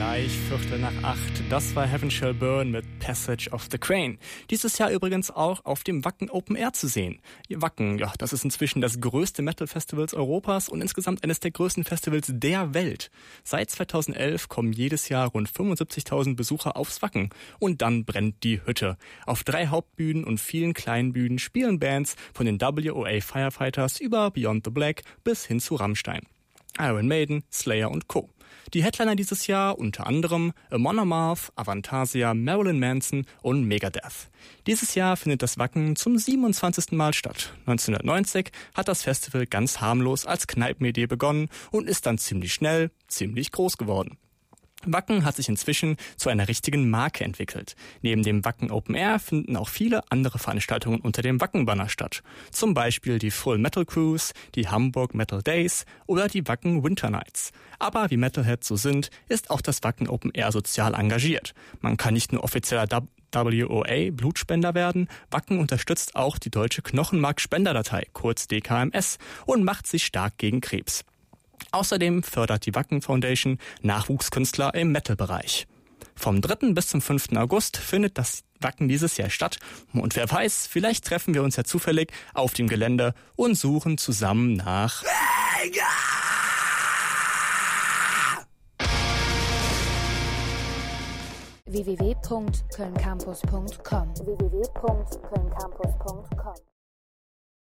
Gleich Viertel nach acht. Das war Heaven Shall Burn mit Passage of the Crane. Dieses Jahr übrigens auch auf dem Wacken Open Air zu sehen. Wacken, ja, das ist inzwischen das größte Metal Festivals Europas und insgesamt eines der größten Festivals der Welt. Seit 2011 kommen jedes Jahr rund 75.000 Besucher aufs Wacken. Und dann brennt die Hütte. Auf drei Hauptbühnen und vielen kleinen Bühnen spielen Bands von den WOA Firefighters über Beyond the Black bis hin zu Rammstein. Iron Maiden, Slayer und Co. Die Headliner dieses Jahr unter anderem Amon Amarth, Avantasia, Marilyn Manson und Megadeth. Dieses Jahr findet das Wacken zum 27. Mal statt. 1990 hat das Festival ganz harmlos als Kneipenidee begonnen und ist dann ziemlich schnell ziemlich groß geworden. Wacken hat sich inzwischen zu einer richtigen Marke entwickelt. Neben dem Wacken Open Air finden auch viele andere Veranstaltungen unter dem Wacken-Banner statt. Zum Beispiel die Full Metal Cruise, die Hamburg Metal Days oder die Wacken Winter Nights. Aber wie Metalheads so sind, ist auch das Wacken Open Air sozial engagiert. Man kann nicht nur offizieller WOA Blutspender werden, Wacken unterstützt auch die deutsche Knochenmark-Spenderdatei, kurz DKMS, und macht sich stark gegen Krebs. Außerdem fördert die Wacken Foundation Nachwuchskünstler im Metal-Bereich. Vom 3. bis zum 5. August findet das Wacken dieses Jahr statt. Und wer weiß, vielleicht treffen wir uns ja zufällig auf dem Gelände und suchen zusammen nach... www.kölncampus.com www.kölncampus.com